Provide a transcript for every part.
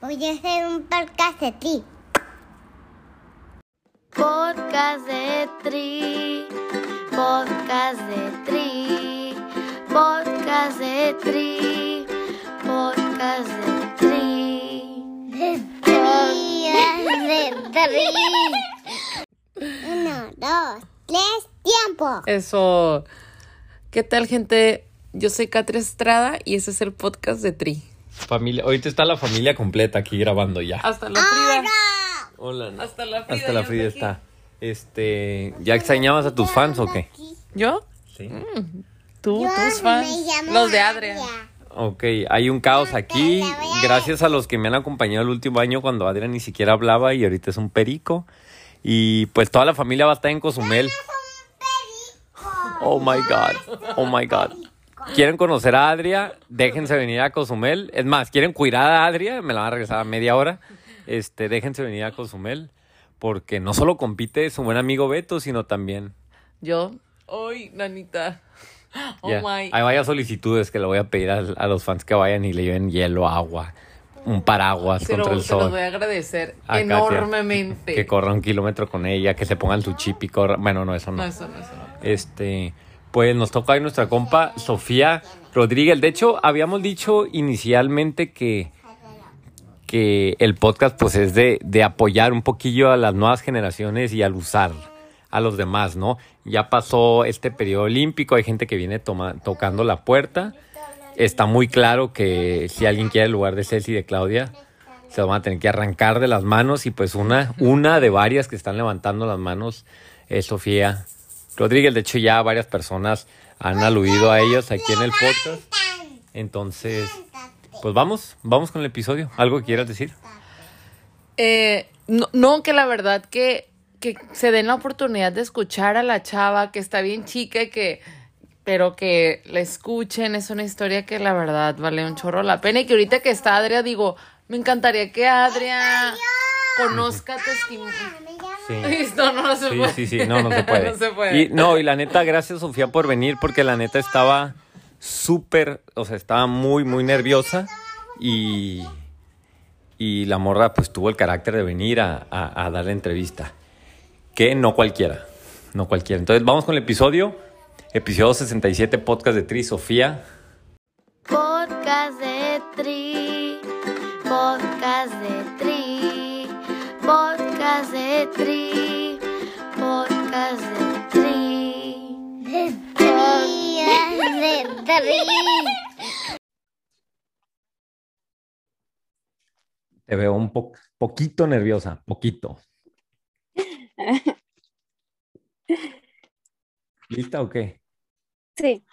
Voy a hacer un podcast de ti. Podcast de Tri, podcast de Tri, podcast de Tri, podcast de Tri. De tri, de tri. Uno, dos, tres, tiempo. Eso. ¿Qué tal, gente? Yo soy Katria Estrada y ese es el podcast de Tri. Familia, ahorita está la familia completa aquí grabando ya. Hasta la Frida. Hola. no. Hasta la Frida. Hasta la Frida aquí. está. Este, ¿ya extrañabas a tus fans o qué? ¿Yo? Sí. Tú, Yo tus fans. Los de Adria. Ok, hay un caos aquí. Gracias a los que me han acompañado el último año cuando Adrián ni siquiera hablaba y ahorita es un perico. Y pues toda la familia va a estar en Cozumel. Oh my God. Oh my God. ¿Quieren conocer a Adria? Déjense venir a Cozumel. Es más, ¿quieren cuidar a Adria? Me la van a regresar a media hora. Este, déjense venir a Cozumel. Porque no solo compite su buen amigo Beto, sino también. Yo. Ay, nanita. Oh my. Hay varias solicitudes que le voy a pedir a, a los fans que vayan y le lleven hielo, agua, un paraguas Se, lo- contra el se los sol. voy a agradecer a Katia, enormemente. Que corra un kilómetro con ella, que se pongan su chip y corra. Bueno, no, eso no. No, eso no, eso no. Este, pues nos toca hoy nuestra compa Sofía Rodríguez. De hecho, habíamos dicho inicialmente que, que el podcast pues es de, de apoyar un poquillo a las nuevas generaciones y al usar a los demás, ¿no? Ya pasó este periodo olímpico, hay gente que viene toma- tocando la puerta. Está muy claro que si alguien quiere el lugar de Ceci y de Claudia, se lo van a tener que arrancar de las manos y pues una, una de varias que están levantando las manos es Sofía Rodríguez. De hecho ya varias personas han aludido a ellos aquí en el podcast. Entonces, pues vamos, vamos con el episodio. ¿Algo que quieras decir? Eh, no, no, que la verdad que, que se den la oportunidad de escuchar a la chava que está bien chica y que, pero que la escuchen, es una historia que la verdad vale un chorro la pena y que ahorita que está Adria digo, me encantaría que Adria conozca testimonio. Sí. No, no, no se Sí, puede. sí, sí, no, no se puede. no se puede. Y, no, y la neta, gracias Sofía por venir, porque la neta estaba súper, o sea, estaba muy, muy nerviosa y, y la morra pues tuvo el carácter de venir a, a, a dar la entrevista, que no cualquiera, no cualquiera. Entonces vamos con el episodio, episodio 67, podcast de Tri, Sofía. Podcast de Tri, de Tri, podcast de Tri. De tri, de tri. Te veo un po- poquito nerviosa, poquito. ¿Lista o qué? Sí,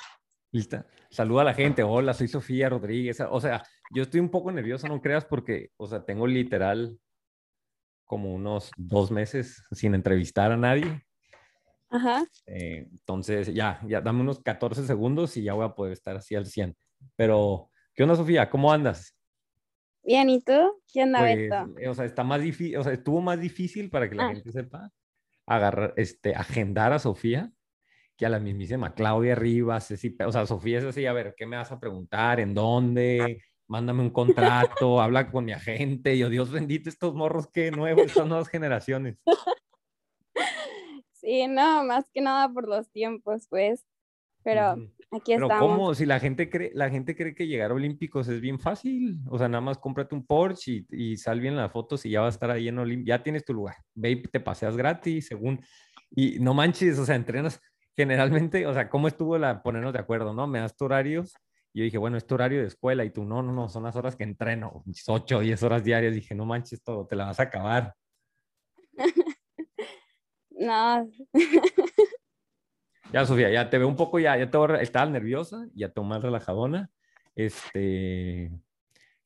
Lista. Saluda a la gente. Hola, soy Sofía Rodríguez. O sea, yo estoy un poco nervioso, no creas, porque, o sea, tengo literal como unos dos meses sin entrevistar a nadie. ajá. Eh, entonces, ya, ya, dame unos 14 segundos y ya voy a poder estar así al 100. Pero, ¿qué onda, Sofía? ¿Cómo andas? Bien, ¿y tú? ¿Quién anda, Pues, Beto? eh, o sea, está más difícil, o sea, estuvo más difícil para que la Ah. gente sepa agarrar, este, agendar a Sofía que a la mismísima Claudia Rivas, Ceci, o sea, Sofía es así, a ver, ¿qué me vas a preguntar? ¿En dónde? Mándame un contrato, habla con mi agente. Y yo, Dios bendito, estos morros, qué nuevos, estas nuevas generaciones. Sí, no, más que nada por los tiempos, pues. Pero aquí Pero estamos. ¿cómo? Si la gente cree, la gente cree que llegar a Olímpicos es bien fácil. O sea, nada más cómprate un Porsche y, y sal bien las fotos y ya va a estar ahí en Olímpicos. Ya tienes tu lugar. Ve y te paseas gratis, según. Y no manches, o sea, entrenas generalmente, o sea, ¿cómo estuvo la ponernos de acuerdo, no? Me das tu horarios. Y yo dije, bueno, es tu horario de escuela. Y tú, no, no, no, son las horas que entreno. 8 o 10 horas diarias. Dije, no manches todo, te la vas a acabar. No, Ya, Sofía, ya te veo un poco, ya, ya te veo, estabas nerviosa, ya te más relajadona. Este,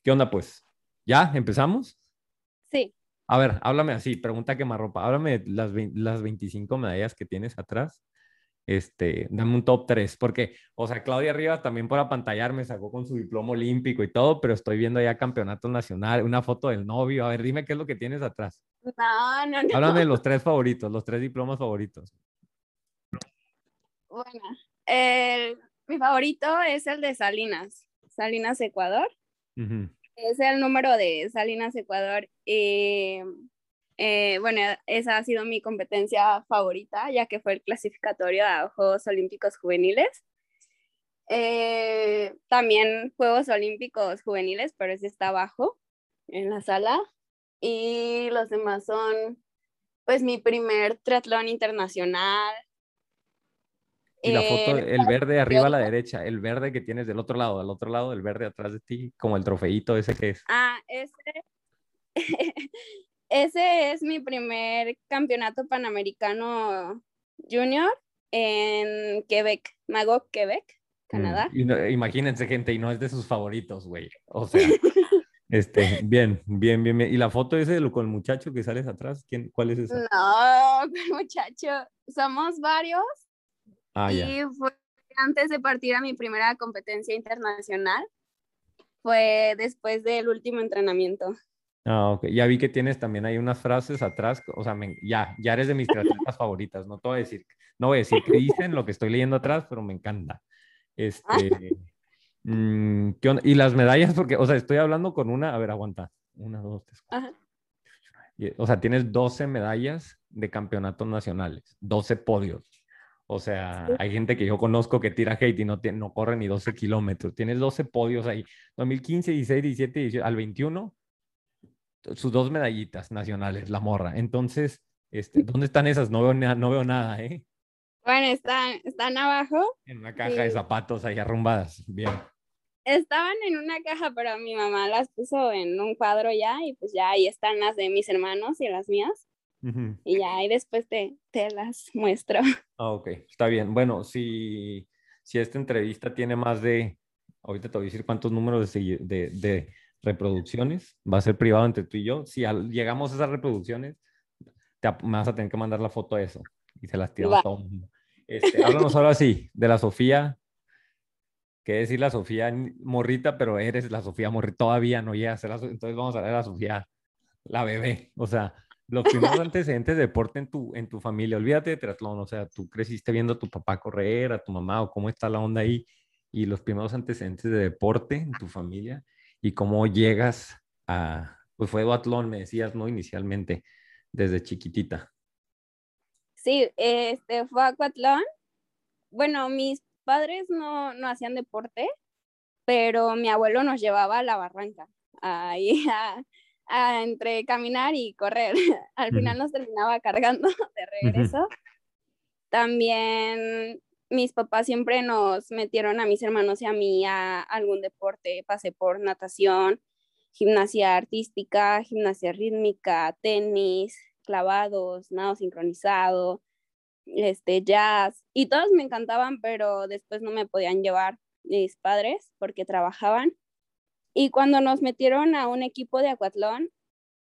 ¿qué onda pues? ¿Ya? ¿Empezamos? sí. A ver, háblame así, pregunta quemarropa. Háblame de las, las 25 medallas que tienes atrás. Este, dame un top 3, porque, o sea, Claudia Rivas también por apantallar me sacó con su diploma olímpico y todo, pero estoy viendo ya campeonato nacional, una foto del novio. A ver, dime qué es lo que tienes atrás. No, no, no. Háblame de los tres favoritos, los tres diplomas favoritos. Bueno, el- mi favorito es el de Salinas, Salinas, Ecuador. Ujú. Es el número de Salinas Ecuador. Y eh, bueno, esa ha sido mi competencia favorita, ya que fue el clasificatorio a Juegos Olímpicos Juveniles. Eh, también Juegos Olímpicos Juveniles, pero ese está abajo en la sala. Y los demás son, pues, mi primer triatlón internacional. Y la foto, Eh, el verde arriba a la derecha, el verde que tienes del otro lado, al otro lado, el verde atrás de ti, como el trofeito ese que es. Ah, ese, ese es mi primer campeonato panamericano junior en Quebec, Magog, Quebec, Canadá. Mm, no- imagínense, gente, y no es de sus favoritos, güey. O sea, este, bien, bien, bien, bien. ¿Y la foto ese de lo- con el muchacho que sales atrás? ¿Quién, ¿Cuál es esa? No, muchacho, somos varios Ah, ya. y fue antes de partir a mi primera competencia internacional. Fue después del último entrenamiento. Ah, ok. Ya vi que tienes también ahí unas frases atrás. O sea, me- ya, ya eres de mis triatletas favoritas. No te voy a decir, no voy a decir qué dicen, lo que estoy leyendo atrás, pero me encanta. Este, mm, ¿qué onda? Y las medallas, porque, o sea, estoy hablando con una, a ver, aguanta. Una, dos, tres, cuatro. Ajá. Y- O sea, tienes 12 medallas de campeonatos nacionales, 12 podios. O sea, hay gente que yo conozco que tira hate y no, tiene- no corre ni 12 kilómetros. Tienes 12 podios ahí. 2015, 16, 17, 18, al 21, sus dos medallitas nacionales, la morra. Entonces, este, ¿dónde están esas? No veo, no veo nada, ¿eh? Bueno, están, están abajo. En una caja de zapatos ahí arrumbadas. Bien. Estaban en una caja, pero mi mamá las puso en un cuadro ya y pues ya ahí están las de mis hermanos y las mías. Y ya ahí después te, te las muestro. Ah, ok, está bien. Bueno, si, si esta entrevista tiene más de, ahorita te voy a decir cuántos números de, de reproducciones, va a ser privado entre tú y yo. Si llegamos a esas reproducciones, te me vas a tener que mandar la foto de eso y se las tiramos a todo el mundo. Este, háblanos ahora sí, de la Sofía. ¿Qué decir la Sofía morrita? Pero eres la Sofía morrita, todavía no llegas a ser la entonces vamos a ver a la Sofía, la bebé. O sea, los primeros antecedentes de deporte en tu, en tu familia, olvídate de triatlón, o sea, tú creciste viendo a tu papá correr, a tu mamá, o cómo está la onda ahí, y los primeros antecedentes de deporte en tu familia, y cómo llegas a, pues fue duatlón, me decías, ¿no? Inicialmente, desde chiquitita. Sí, este fue acuatlón. Bueno, mis padres no, no hacían deporte, pero mi abuelo nos llevaba a la barranca, ahí a, a entre caminar y correr. Al final nos terminaba cargando de regreso. También mis papás siempre nos metieron a mis hermanos y a mí a algún deporte. Pasé por natación, gimnasia artística, gimnasia rítmica, tenis, clavados, nado sincronizado, este, jazz. Y todos me encantaban, pero después no me podían llevar mis padres porque trabajaban. Y cuando nos metieron a un equipo de acuatlón,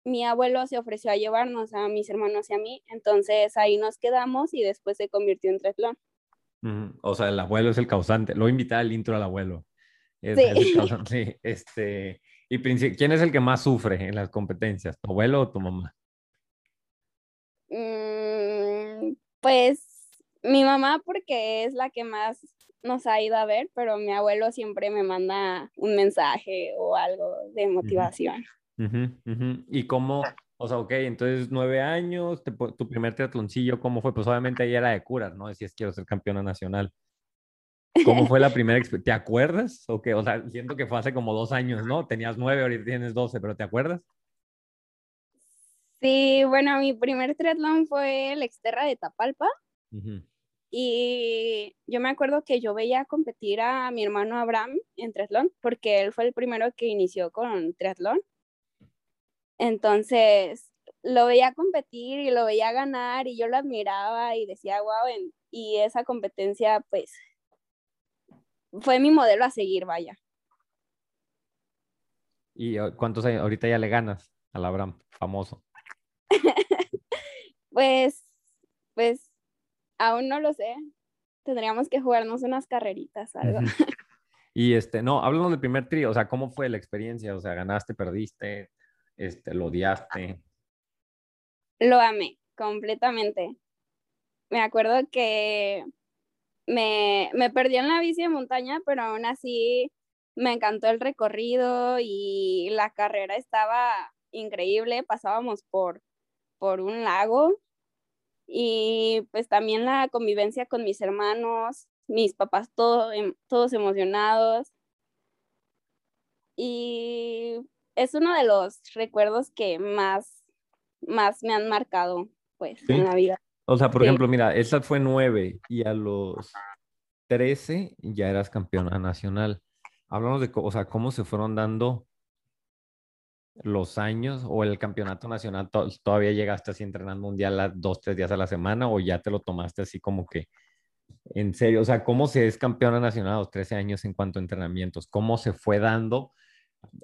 mi abuelo se ofreció a llevarnos a mis hermanos y a mí, entonces ahí nos quedamos y después se convirtió en triatlón. O sea, el abuelo es el causante. Lo voy a invitar al intro al abuelo. Es, Sí. es el causante, sí, este, y ¿quién es el que más sufre en las competencias? ¿Tu abuelo o tu mamá? Mm, pues mi mamá porque es la que más nos ha ido a ver, pero mi abuelo siempre me manda un mensaje o algo de motivación. ¿Y cómo? O sea, ok, entonces nueve años, te tu primer triatloncillo, ¿cómo fue? Pues obviamente ahí era de curas, ¿no? Decías quiero ser campeona nacional. ¿Cómo fue la primera experiencia? ¿Te acuerdas? O qué? O sea, siento que fue hace como dos años, ¿no? Tenías nueve, ahorita tienes doce, pero ¿te acuerdas? Sí, bueno, mi primer triatlón fue el Exterra de Tapalpa Ujú, y yo me acuerdo que yo veía competir a mi hermano Abraham en triatlón porque él fue el primero que inició con triatlón. Entonces, lo veía competir y lo veía ganar y yo lo admiraba y decía, wow, en- y esa competencia pues fue mi modelo a seguir, vaya. ¿Y uh, cuántos años? Ahorita ya le ganas al Abraham, famoso. Pues, pues, aún no lo sé. Tendríamos que jugarnos unas carreritas, algo. Y este, no, háblanos del primer trío, o sea, ¿cómo fue la experiencia? O sea, ¿ganaste, perdiste, este, lo odiaste? Lo amé completamente. Me acuerdo que me, me perdí en la bici de montaña, pero aún así me encantó el recorrido y la carrera estaba increíble. Pasábamos por, por un lago y pues también la convivencia con mis hermanos, mis papás todo, em, todos emocionados. Y es uno de los recuerdos que más, más me han marcado pues Sí. en la vida. O sea, por Sí. ejemplo, mira, esa fue nueve y a los 13 ya eras campeona nacional. Hablamos de, o sea, cómo se fueron dando los años o el campeonato nacional. to- ¿Todavía llegaste así entrenando un día, a dos, tres días a la semana o ya te lo tomaste así como que en serio? O sea, ¿cómo se es campeona nacional a los 13 años en cuanto a entrenamientos? ¿Cómo se fue dando?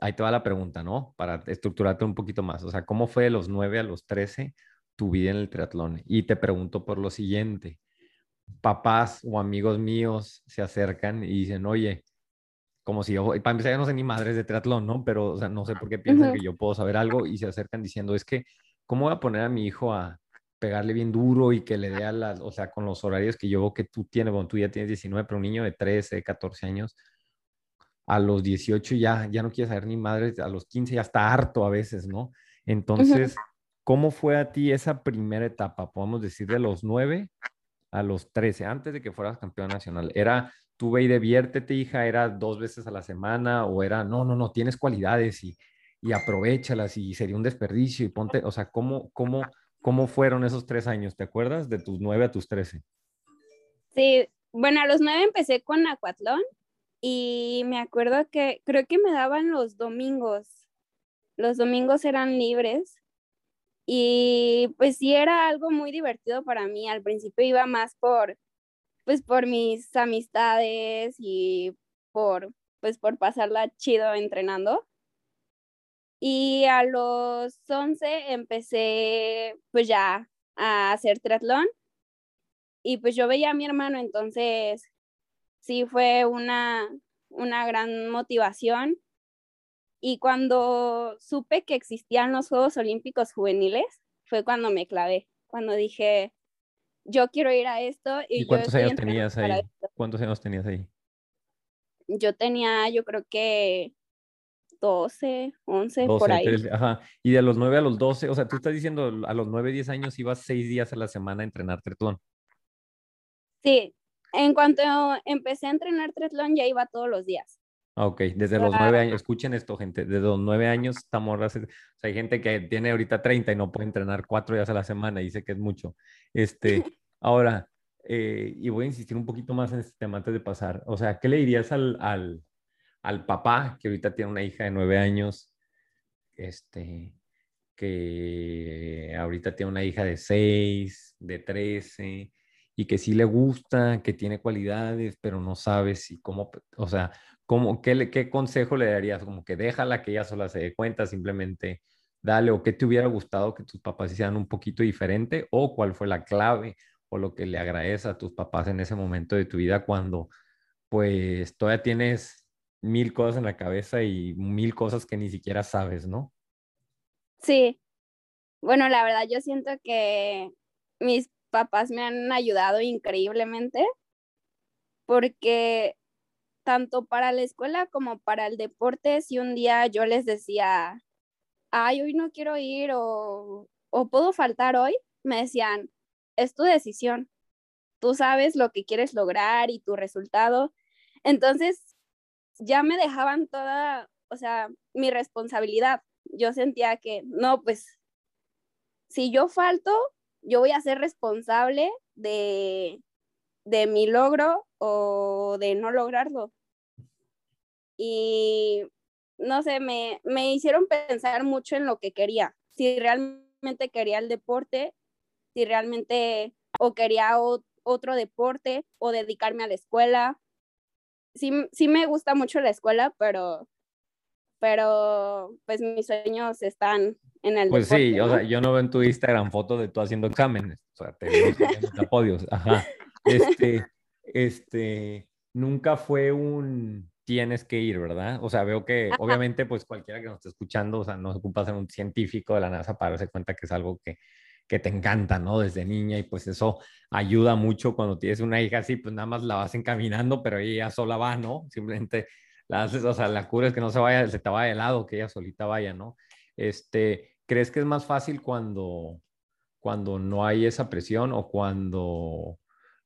Ahí te va la pregunta, ¿no? Para estructurarte un poquito más. O sea, ¿cómo fue de los 9 a los 13 tu vida en el triatlón? Y te pregunto por lo siguiente. Papás o amigos míos se acercan y dicen, oye, como si yo, para empezar, yo no sé ni madres de triatlón, ¿no? Pero, o sea, no sé por qué piensan que yo puedo saber algo y se acercan diciendo, es que, ¿cómo voy a poner a mi hijo a pegarle bien duro y que le dé a las, o sea, con los horarios que yo veo que tú tienes, bueno, tú ya tienes 19, pero un niño de 13, 14 años, a los 18 ya, ya no quiere saber ni madres, a los 15 ya está harto a veces, ¿no? Entonces, ¿cómo fue a ti esa primera etapa? Podemos decir de los 9 a los 13, antes de que fueras campeón nacional. ¿Era tú ve y diviértete, hija? ¿Era dos veces a la semana? ¿O era, no, no, no, tienes cualidades y, y aprovechalas y sería un desperdicio y ponte, o sea, ¿cómo, cómo, cómo fueron esos tres años? ¿Te acuerdas? De tus 9 a tus 13. Sí, bueno, a los nueve empecé con acuatlón y me acuerdo que creo que me daban los domingos. Los domingos eran libres y pues sí era algo muy divertido para mí. Al principio iba más por, pues por mis amistades y por, pues por pasarla chido entrenando. Y a los 11 empecé pues ya a hacer triatlón y pues yo veía a mi hermano, entonces sí fue una, una gran motivación. Y cuando supe que existían los Juegos Olímpicos Juveniles, fue cuando me clavé, cuando dije, yo quiero ir a esto. Y, ¿Y cuántos años tenías ahí? esto". ¿Cuántos años tenías ahí? Yo tenía, yo creo que 12, 11, 12, por ahí. 13, ajá. Y de los 9 a los 12, o sea, tú estás diciendo a los 9, 10 años ibas 6 días a la semana a entrenar triatlón. Sí, en cuanto empecé a entrenar triatlón ya iba todos los días. Ok, desde los. 9 años, escuchen esto, gente, desde los 9 años esta morra, se- o sea, hay gente que tiene ahorita 30 y no puede entrenar 4 días a la semana y dice que es mucho. Este, ahora, eh, y voy a insistir un poquito más en este tema antes de pasar, o sea, ¿qué le dirías al, al, al papá que ahorita tiene una hija de 9 años, este, que ahorita tiene una hija de 6, de 13, y que sí le gusta, que tiene cualidades, pero no sabe si cómo, o sea, cómo, qué, qué consejo le darías? Como que déjala que ella sola se dé cuenta, simplemente dale, o qué te hubiera gustado que tus papás hicieran un poquito diferente, o cuál fue la clave, o lo que le agradeces a tus papás en ese momento de tu vida cuando pues todavía tienes mil cosas en la cabeza y mil cosas que ni siquiera sabes, ¿no? Sí, bueno, la verdad yo siento que mis papás me han ayudado increíblemente porque tanto para la escuela como para el deporte, si un día yo les decía, ay, hoy no quiero ir o, o puedo faltar hoy, me decían, es tu decisión, tú sabes lo que quieres lograr y tu resultado. Entonces, ya me dejaban toda, o sea, mi responsabilidad. Yo sentía que, no, pues, si yo falto, yo voy a ser responsable de, de mi logro o de no lograrlo. Y no sé, me, me hicieron pensar mucho en lo que quería. Si realmente quería el deporte, si realmente o quería otro deporte o dedicarme a la escuela. Sí, sí me gusta mucho la escuela, pero, pero pues mis sueños están en el Pues deporte. sí, o ¿no? sea, yo no veo en tu Instagram fotos de tú haciendo exámenes, o sea, te veo podios, ajá. Este, este, nunca fue un tienes que ir, ¿verdad? O sea, veo que Ajá. obviamente pues cualquiera que nos esté escuchando, o sea, no se ocupa ser un científico de la NASA para darse cuenta que es algo que, que te encanta, ¿no? Desde niña y pues eso ayuda mucho cuando tienes una hija así, pues nada más la vas encaminando, pero ella sola va, ¿no? Simplemente La o sea, la cura es que no se vaya, se te vaya de lado, que ella solita vaya, ¿no? Este, ¿crees que es más fácil cuando, cuando no hay esa presión o cuando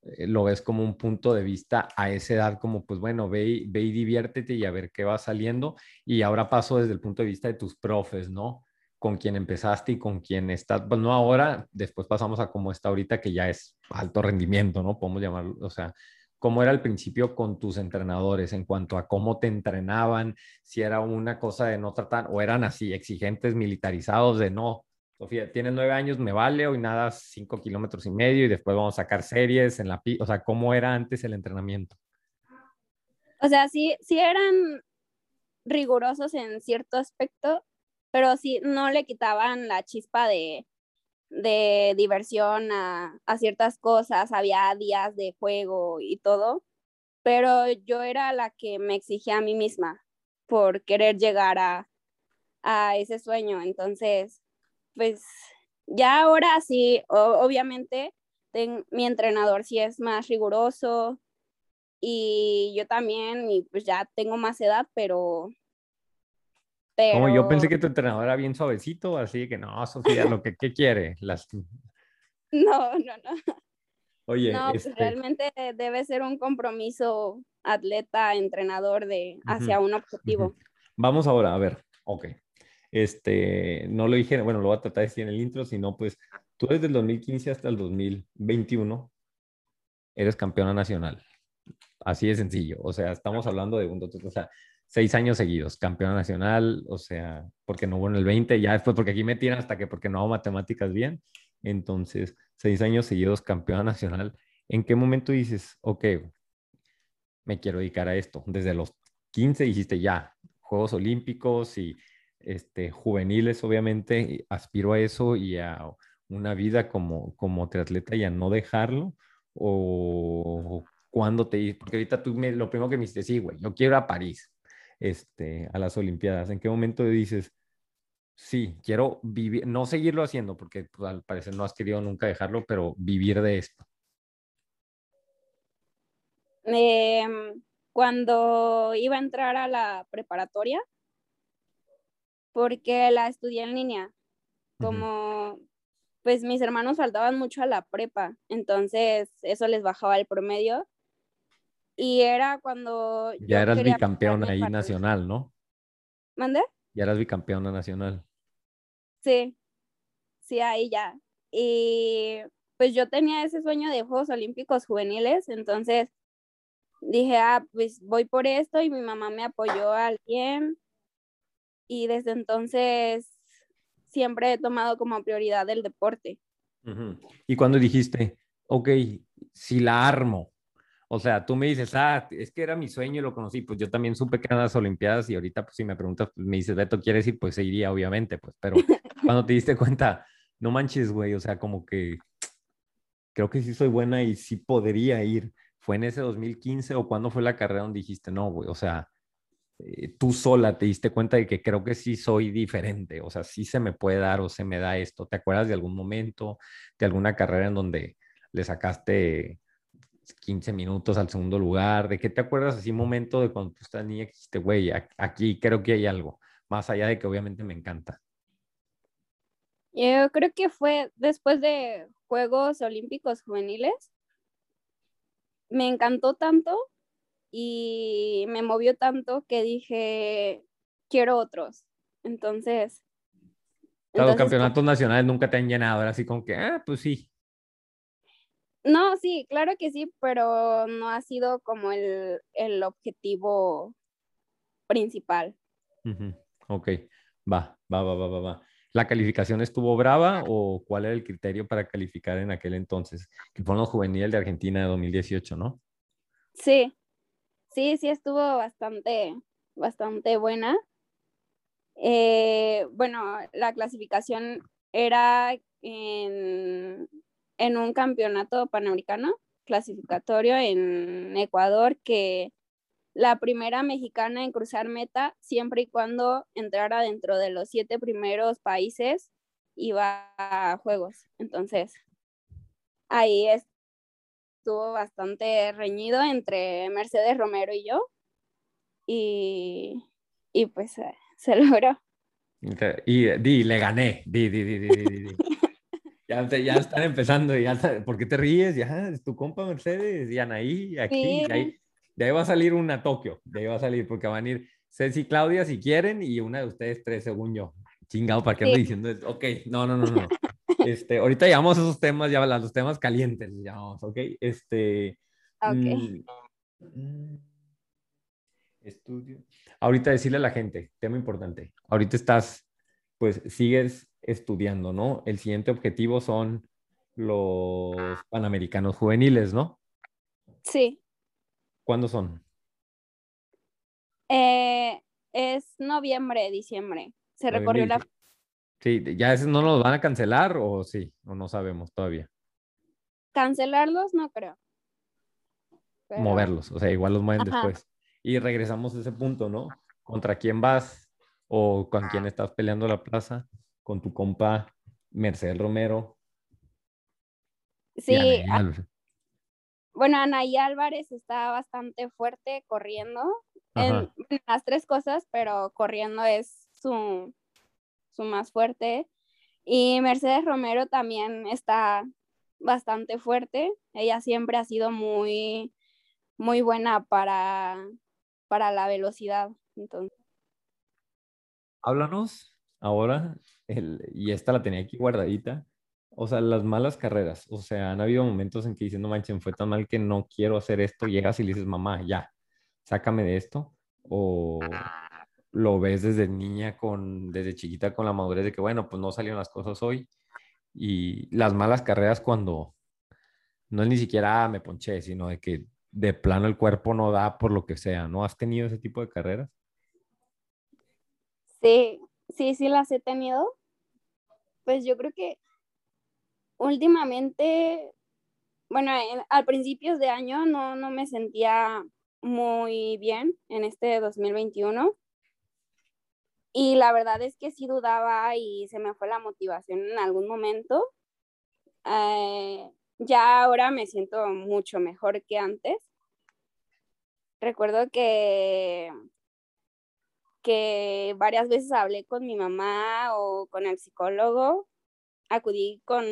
eh, lo ves como un punto de vista a esa edad, como pues bueno, ve, y- ve y diviértete y a ver qué va saliendo. Y ahora paso desde el punto de vista de tus profes, ¿no? Con quien empezaste y con quien estás, pues no ahora, después pasamos a cómo está ahorita, que ya es alto rendimiento, ¿no? Podemos llamarlo, o sea, ¿cómo era al principio con tus entrenadores en cuanto a cómo te entrenaban? Si era una cosa de no tratar, o eran así, exigentes, militarizados, de no, Sofía, tienes nueve años, me vale, hoy nada, cinco kilómetros y medio y después vamos a sacar series en la o sea, ¿cómo era antes el entrenamiento? O sea, sí, sí eran rigurosos en cierto aspecto, pero sí no le quitaban la chispa de, de diversión a, a ciertas cosas, había días de juego y todo, pero yo era la que me exigía a mí misma por querer llegar a, a ese sueño. Entonces, pues ya ahora sí, o- obviamente mi entrenador sí es más riguroso y yo también, y pues ya tengo más edad, pero... pero Como yo pensé que tu entrenador era bien suavecito, así que no, Sofía, lo que ¿qué quiere? Las... No, no, no. Oye, No, pues este, realmente debe ser un compromiso atleta, entrenador de hacia un objetivo. Ujú. Vamos ahora, a ver, ok. Este, no lo dije, bueno, lo voy a tratar de decir en el intro, sino pues tú desde el 2015 hasta el 2021 eres campeona nacional. Así de sencillo. O sea, estamos hablando de un, o sea, seis años seguidos, campeona nacional, o sea, porque no hubo en el 20, ya después porque aquí me tiran hasta que porque no hago matemáticas bien. Entonces, seis años seguidos, campeona nacional. ¿En qué momento dices, ok, me quiero dedicar a esto? Desde los 15 dijiste ya, Juegos Olímpicos y este, juveniles, obviamente, aspiro a eso y a una vida como, como triatleta y a no dejarlo. ¿O cuándo te Porque ahorita tú me, lo primero que me dijiste, sí, güey, yo quiero a París, este, a las Olimpiadas. ¿En qué momento dices, sí, quiero vivir, no seguirlo haciendo, porque pues, al parecer no has querido nunca dejarlo, pero vivir de esto? Em, cuando iba a entrar a la preparatoria, porque la estudié en línea, como pues mis hermanos faltaban mucho a la prepa, entonces eso les bajaba el promedio. Y era cuando Ya eras bicampeona ahí nacional, ¿no? ¿Mande? Ya eras bicampeona nacional. Sí, sí, ahí ya. Y pues yo tenía ese sueño de Juegos Olímpicos juveniles, entonces dije, ah, pues voy por esto y mi mamá me apoyó al 100 y desde entonces siempre he tomado como prioridad el deporte. Y cuando dijiste, ok, si la armo, o sea, tú me dices, ah, es que era mi sueño y lo conocí, pues yo también supe que eran las Olimpiadas y ahorita, pues si me preguntas, pues, me dices, Beto, ¿quieres ir? Pues se iría, obviamente, pues, pero cuando te diste cuenta, no manches, güey, o sea, como que creo que sí soy buena y sí podría ir. ¿Fue en ese 2015 o cuándo fue la carrera donde dijiste, no, güey, o sea, eh, tú sola te diste cuenta de que creo que sí soy diferente, o sea, sí se me puede dar o se me da esto. ¿Te acuerdas de algún momento, de alguna carrera en donde le sacaste 15 minutos al segundo lugar? ¿De qué te acuerdas así momento de cuando tú estás niña que dijiste, güey, aquí creo que hay algo, más allá de que obviamente me encanta? Yo creo que fue después de Juegos Olímpicos Juveniles. Me encantó tanto y me movió tanto que dije, quiero otros. Entonces, O sea, los entonces, campeonatos nacionales nunca te han llenado, era así como que, ah, pues sí. No, sí, claro que sí, pero no ha sido como el, el objetivo principal. Ujú, Ok, va, va, va, va, va, va. ¿La calificación estuvo brava o cuál era el criterio para calificar en aquel entonces? Que fueron los juveniles de Argentina de 2018, ¿no? Sí, sí, sí estuvo bastante, bastante buena. Eh, bueno, la clasificación era en, en un campeonato panamericano clasificatorio en Ecuador que la primera mexicana en cruzar meta, siempre y cuando entrara dentro de los siete primeros países, iba a Juegos. Entonces, ahí estuvo bastante reñido entre Mercedes Romero y yo. y, y pues eh, se logró. Y, y le gané. Di, di, di, di, di. Ya, ya están empezando. Ya, está- ¿Por qué te ríes? Ya, es tu compa Mercedes y Anaí, aquí. Sí. De, ahí, de ahí va a salir una Tokio. De ahí va a salir, porque van a ir Ceci y Claudia si quieren, y una de ustedes tres, según yo. Chingado, ¿para qué ando Sí. diciendo esto? Ok, no, no, no, no. Este, ahorita llamamos a esos temas, ya los temas calientes, llamamos, ¿ok? Este. Ok. mm, mm, estudio. Ahorita decirle a la gente, tema importante. Ahorita estás, pues sigues estudiando, ¿no? El siguiente objetivo son los Panamericanos juveniles, ¿no? Sí, ¿Cuándo son? eh, es noviembre, diciembre. Se recorrió la... 2000. Sí, ¿ya no los van a cancelar o sí? O no sabemos todavía. Cancelarlos no creo. Pero- Moverlos, o sea, igual los mueven Ajá. después. Y regresamos a ese punto, ¿no? ¿Contra quién vas? ¿O con quién estás peleando la plaza? ¿Con tu compa Mercedes Romero? Sí, Anaí a- Álvarez? bueno, Anaí Álvarez está bastante fuerte corriendo en en las tres cosas, pero corriendo es su, su más fuerte. Y Mercedes Romero también está bastante fuerte. Ella siempre ha sido muy, muy buena para, para la velocidad. Entonces, Háblanos ahora, y esta la tenía aquí guardadita, o sea, las malas carreras, o sea, han habido momentos en que dicen, no manchen, fue tan mal que no quiero hacer esto, llegas y le dices, mamá, ya, sácame de esto, o lo ves desde niña, con, desde chiquita con la madurez de que, bueno, pues no salieron las cosas hoy, y las malas carreras cuando no es ni siquiera "Ah, me ponché, sino de que de plano el cuerpo no da por lo que sea, ¿no? ¿Has tenido ese tipo de carreras? sí, sí, sí las he tenido. Pues yo creo que últimamente, bueno, en- al principios de año no, no me sentía muy bien en este 2021. Y la verdad es que sí dudaba y se me fue la motivación en algún momento. Eh, ya ahora me siento mucho mejor que antes. Recuerdo que, que varias veces hablé con mi mamá o con el psicólogo. Acudí con,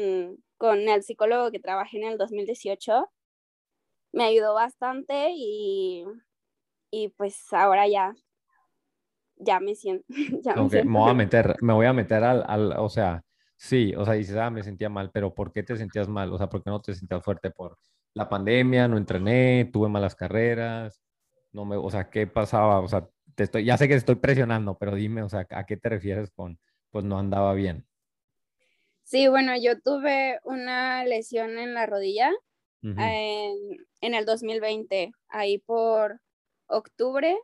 con el psicólogo que trabajé en el 2018. Me ayudó bastante y, y pues ahora ya, ya me siento. Ya me siento me voy a meter, me voy a meter al, al, o sea, sí, o sea, dices, ah, me sentía mal, pero ¿por qué te sentías mal? O sea, ¿por qué no te sentías fuerte? ¿Por la pandemia? ¿No entrené? ¿Tuve malas carreras? No me, o sea, ¿qué pasaba? O sea, te estoy, ya sé que te estoy presionando, pero dime, o sea, ¿a qué te refieres con, pues no andaba bien? Sí, bueno, yo tuve una lesión en la rodilla en, en el 2020, ahí por octubre,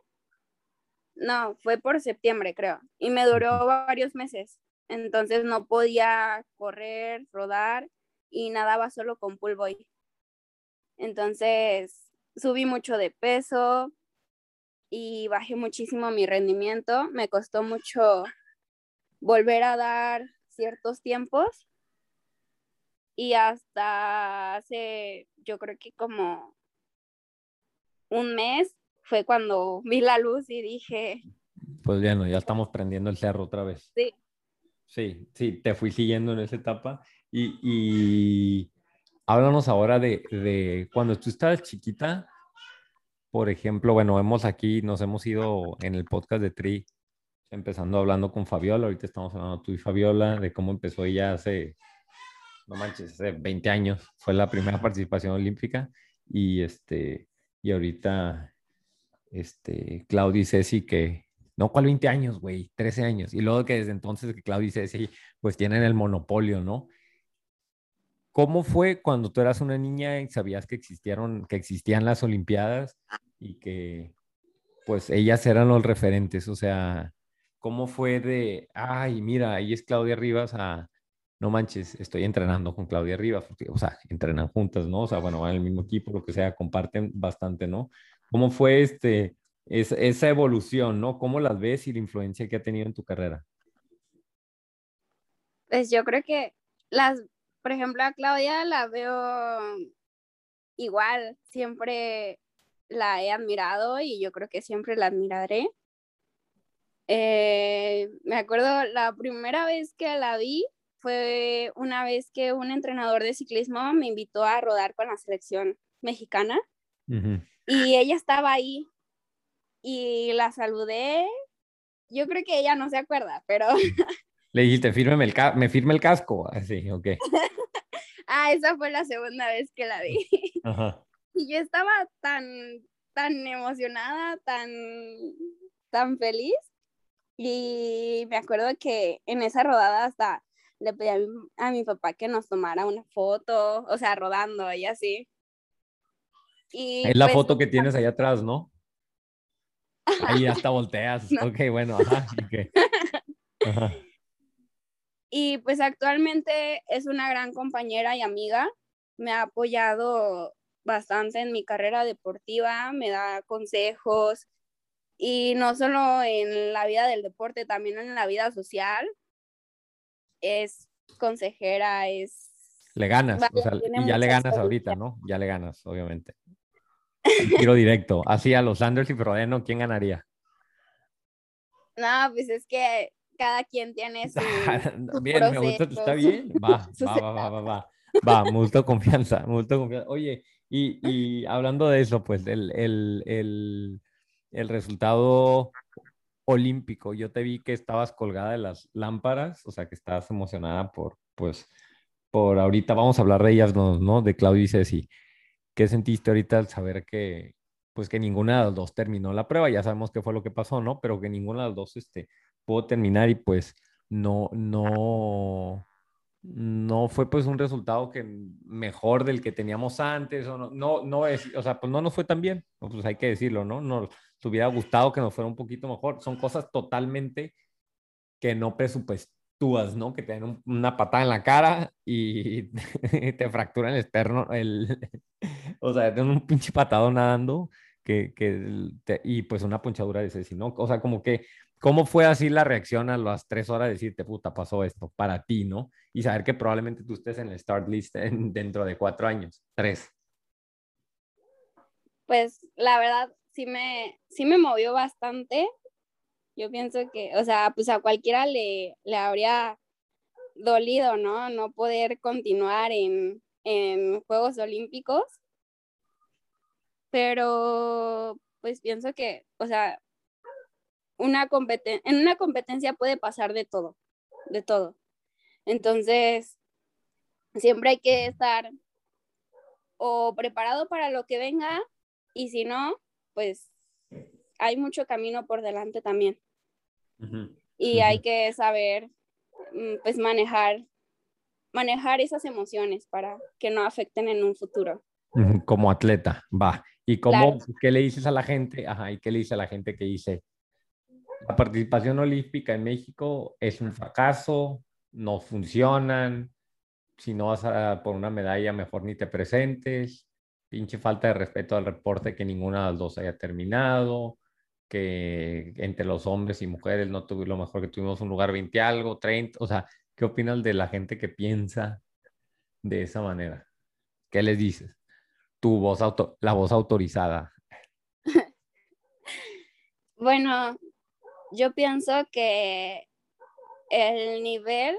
no, fue por septiembre, creo, y me duró varios meses. Entonces no podía correr, rodar y nadaba solo con pull boy. Entonces subí mucho de peso y bajé muchísimo mi rendimiento. Me costó mucho volver a dar ciertos tiempos y hasta hace, yo creo que como un mes fue cuando vi la luz y dije, Pues bueno, ya estamos prendiendo el cerro otra vez. sí, Sí, sí, te fui siguiendo en esa etapa. Y, y háblanos ahora de, de cuando tú estabas chiquita, por ejemplo, bueno, hemos aquí, nos hemos ido en el podcast de Tri, empezando hablando con Fabiola, ahorita estamos hablando tú y Fabiola, de cómo empezó ella hace, no manches, hace 20 años, fue la primera participación olímpica, y este, y ahorita, este, Claudia y Ceci, que, no, ¿cuál 20 años, güey? 13 años. Y luego que desde entonces que Claudia y Ceci, pues tienen el monopolio, ¿no? ¿Cómo fue cuando tú eras una niña y sabías que existieron, que existían las Olimpiadas y que, pues, ellas eran los referentes? O sea, ¿cómo fue de, ay, mira, ahí es Claudia Rivas a, no manches, estoy entrenando con Claudia Rivas, porque, o sea, entrenan juntas, ¿no? O sea, bueno, van en el mismo equipo, lo que sea, comparten bastante, ¿no? ¿Cómo fue este, es- esa evolución, ¿no? ¿Cómo las ves y la influencia que ha tenido en tu carrera? pues yo creo que las, por ejemplo, a Claudia la veo igual, siempre la he admirado y yo creo que siempre la admiraré. Eh, me acuerdo la primera vez que la vi fue una vez que un entrenador de ciclismo me invitó a rodar con la selección mexicana Ujú. y ella estaba ahí y la saludé. Yo creo que ella no se acuerda, pero Le dijiste, fírmeme el ca- me firme el casco. Así, ok. ah, esa fue la segunda vez que la vi. Ajá. Y yo estaba tan, tan emocionada, tan, tan feliz. Y me acuerdo que en esa rodada hasta le pedí a mi, a mi papá que nos tomara una foto, o sea, rodando y así. Y Es la pues, foto que tienes ahí atrás, ¿no? Ahí hasta volteas. No. Ok, bueno, ajá. ok. Ajá. Y pues actualmente es una gran compañera y amiga. Me ha apoyado bastante en mi carrera deportiva, me da consejos y no solo en la vida del deporte, también en la vida social. Es consejera, es... Le ganas, o sea, y ya le ganas ahorita, ¿no? Ya le ganas, obviamente. Tiro directo. Así a los Sanders y Frodeno, ¿quién ganaría? No, pues es que cada quien tiene su... su bien, me gusta, está bien. Va, va, va, va, va, va. Va, mucho confianza, mucho confianza. Oye, y, y hablando de eso, pues el, el, el, el resultado olímpico, yo te vi que estabas colgada de las lámparas, o sea, que estabas emocionada por, pues, por ahorita, vamos a hablar de ellas, ¿no? ¿no? De Claudio y Ceci. ¿Qué sentiste ahorita al saber que, pues, que ninguna de las dos terminó la prueba? Ya sabemos qué fue lo que pasó, ¿no? Pero que ninguna de las dos, este, pudo terminar y pues no, no, no fue pues un resultado que mejor del que teníamos antes, o no, no, no es, o sea, pues no nos fue tan bien, pues hay que decirlo, ¿no? Nos hubiera gustado que nos fuera un poquito mejor. Son cosas totalmente que no presupuestúas, ¿no? Que te den un- una patada en la cara y te fracturan el externo, el, o sea, te dan un pinche patado nadando que, que y pues una ponchadura de ese, ¿no? O sea, como que, ¿cómo fue así la reacción a las tres horas de decirte, puta, pasó esto para ti, ¿no? Y saber que probablemente tú estés en el start list en- dentro de cuatro años, tres. pues la verdad sí me, sí me movió bastante. Yo pienso que, o sea, pues a cualquiera le, le habría dolido, ¿no? No poder continuar en, en Juegos Olímpicos. Pero pues pienso que, o sea, una competen en una competencia puede pasar de todo, de todo. Entonces, siempre hay que estar o preparado para lo que venga y si no, pues hay mucho camino por delante también y hay que saber mm, pues manejar manejar esas emociones para que no afecten en un futuro. Como atleta, va. ¿Y cómo, Claro. qué le dices a la gente? Ajá, ¿y qué le dice a la gente que dice, la participación olímpica en México es un fracaso, no funcionan, si no vas a por una medalla, mejor ni te presentes, pinche falta de respeto al reporte que ninguna de las dos haya terminado, que entre los hombres y mujeres no tuvimos lo mejor que tuvimos un lugar 20 algo, 30, o sea, ¿qué opinas de la gente que piensa de esa manera? ¿Qué les dices? Tu voz auto, la voz autorizada. Bueno, yo pienso que el nivel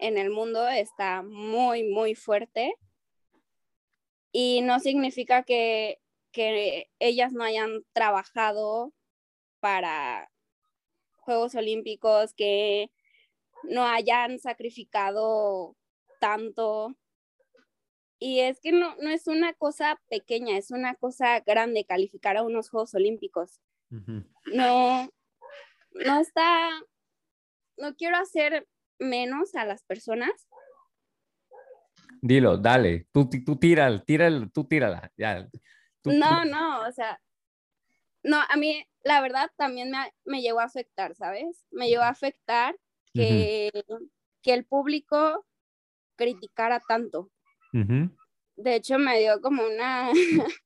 en el mundo está muy, muy fuerte y no significa que, que ellas no hayan trabajado para Juegos Olímpicos, que no hayan sacrificado tanto. Y es que no, no es una cosa pequeña, es una cosa grande calificar a unos Juegos Olímpicos no, no está, no quiero hacer menos a las personas, Dilo, dale, tú, tú tírala, tírala, tú tírala. Ya. Tú no, no, o sea, no, a mí la verdad también me, me llegó a afectar, ¿sabes? Me llegó a afectar que, que el público criticara tanto. De hecho, me dio como una...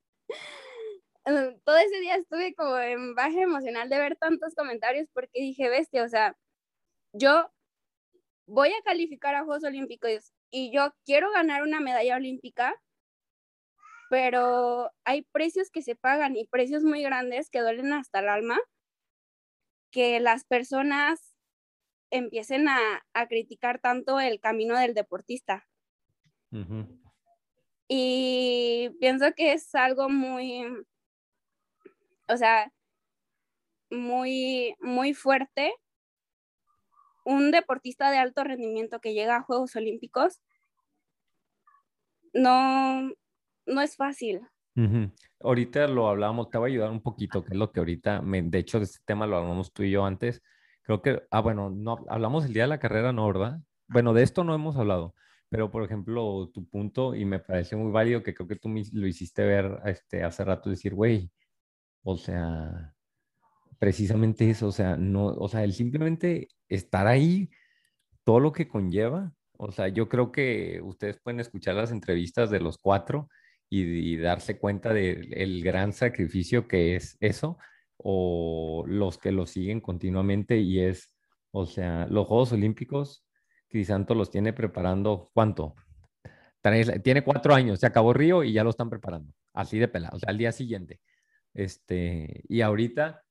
Ese día estuve como en baja emocional de ver tantos comentarios porque dije, bestia, o sea, yo voy a calificar a Juegos Olímpicos y yo quiero ganar una medalla olímpica pero hay precios que se pagan y precios muy grandes que duelen hasta el alma, que las personas empiecen a, a criticar tanto el camino del deportista. Ujú. Y pienso que es algo muy, o sea, muy, muy fuerte. Un deportista de alto rendimiento que llega a Juegos Olímpicos no, no es fácil. Ujú. Ahorita lo hablábamos, te voy a ayudar un poquito, que es lo que ahorita, me- de hecho, de este tema lo hablamos tú y yo antes. Creo que, ah, bueno, no hablamos el día de la carrera, ¿no, verdad? Bueno, de esto no hemos hablado, pero por ejemplo, tu punto, y me parece muy válido, que creo que tú lo hiciste ver este, hace rato, decir, güey, o sea, precisamente eso, o sea, no, o sea, el simplemente estar ahí, todo lo que conlleva, o sea, yo creo que ustedes pueden escuchar las entrevistas de los cuatro y, darse cuenta del gran sacrificio que es eso, o los que lo siguen continuamente y es, o sea, los Juegos Olímpicos, Crisanto los tiene preparando, ¿cuánto? Tiene cuatro años, se acabó Río y ya lo están preparando, así de pelado, o sea, al día siguiente. Este, y ahorita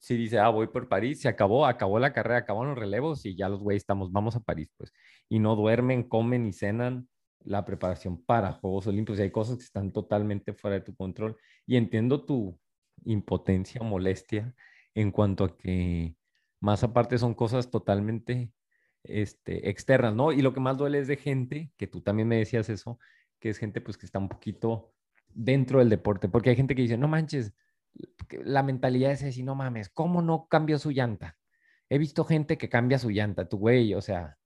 si dice, ah, voy por París, se acabó, acabó la carrera, acabaron los relevos y ya los güeyes estamos, vamos a París, pues. Y no duermen, comen y cenan la preparación para Juegos Olímpicos. Y hay cosas que están totalmente fuera de tu control. Y entiendo tu impotencia, molestia, en cuanto a que más aparte son cosas totalmente este, externas, ¿no? Y lo que más duele es de gente, que tú también me decías eso, que es gente pues que está un poquito dentro del deporte, porque hay gente que dice, no manches, la mentalidad es así, no mames, ¿cómo no cambió su llanta? He visto gente que cambia su llanta, tu güey, o sea,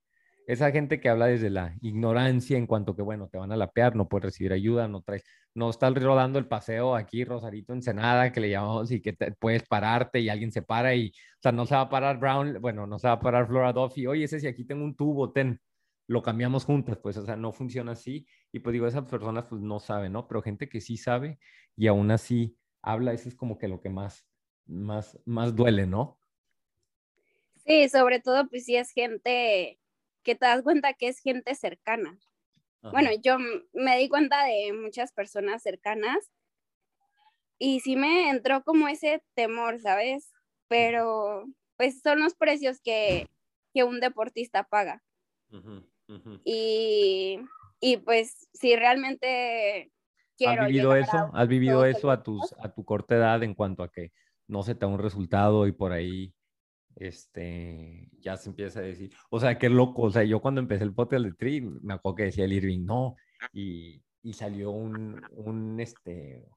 esa gente que habla desde la ignorancia en cuanto que, bueno, te van a lapear, no puedes recibir ayuda, no traes, no estás rodando el paseo aquí, Rosarito Ensenada, que le llamamos y que te- puedes pararte y alguien se para y, o sea, no se va a parar Brown, bueno, no se va a parar Flora Duffy, oye, ese si aquí tengo un tubo, ten, lo cambiamos juntas, pues, o sea, no funciona así. Y pues digo, esas personas pues no saben, ¿no? Pero gente que sí sabe y aún así habla, eso es como que lo que más, más, más duele, ¿no? Sí, sobre todo pues si es gente que te das cuenta que es gente cercana. Bueno, yo me di cuenta de muchas personas cercanas y sí me entró como ese temor, ¿sabes? Pero pues son los precios que, que un deportista paga. Y, y pues si realmente quiero ¿Has vivido llegar a eso? ¿Has vivido eso a, tus, a tu corta edad en cuanto a que no se te da un resultado y por ahí este, ya se empieza a decir, o sea, qué loco, o sea, yo cuando empecé el podcast de Tri, me acuerdo que decía el Irving, no, y, y salió un, un, este,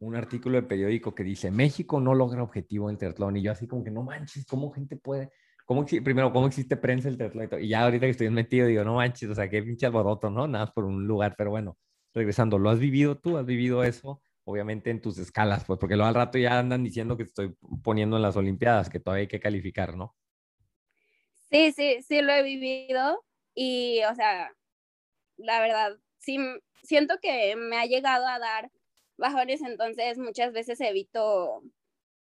un artículo de periódico que dice, México no logra objetivo en el triatlón, y yo así como que, no manches, ¿cómo gente puede? ¿Cómo, primero, ¿cómo existe prensa el triatlón? y ya ahorita que estoy metido, digo, no manches, o sea, qué pinche alboroto, ¿no? Nada por un lugar, pero bueno, regresando, ¿lo has vivido tú? ¿Has vivido eso? Obviamente en tus escalas, pues porque luego al rato ya andan diciendo que estoy poniendo en las Olimpiadas, que todavía hay que calificar, ¿no? Sí, sí, sí lo he vivido y, o sea, la verdad, sí, siento que me ha llegado a dar bajones, entonces muchas veces evito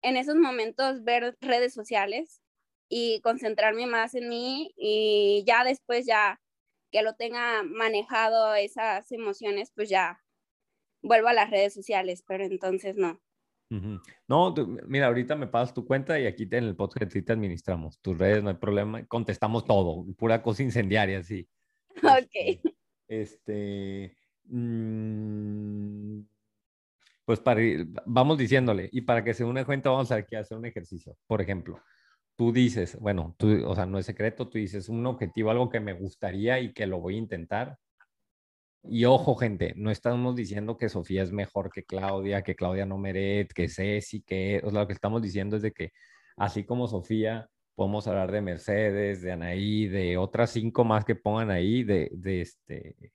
en esos momentos ver redes sociales y concentrarme más en mí y ya después ya que lo tenga manejado esas emociones, pues ya vuelvo a las redes sociales, pero entonces no. No, tú- mira, ahorita me pasas tu cuenta y aquí te- en el podcast te administramos tus redes, no hay problema, contestamos todo, pura cosa incendiaria, sí. Ok. Este, mm, pues para ir- vamos diciéndole, y para que se una cuenta, vamos a hacer un ejercicio. Por ejemplo, tú dices, bueno, tú, o sea, no es secreto, tú dices un objetivo, algo que me gustaría y que lo voy a intentar. Y ojo, gente, no estamos diciendo que Sofía es mejor que Claudia, que Claudia no merece, que Ceci, que, o sea, lo que estamos diciendo es de que así como Sofía, podemos hablar de Mercedes, de Anaí, de otras cinco más que pongan ahí, de, de este,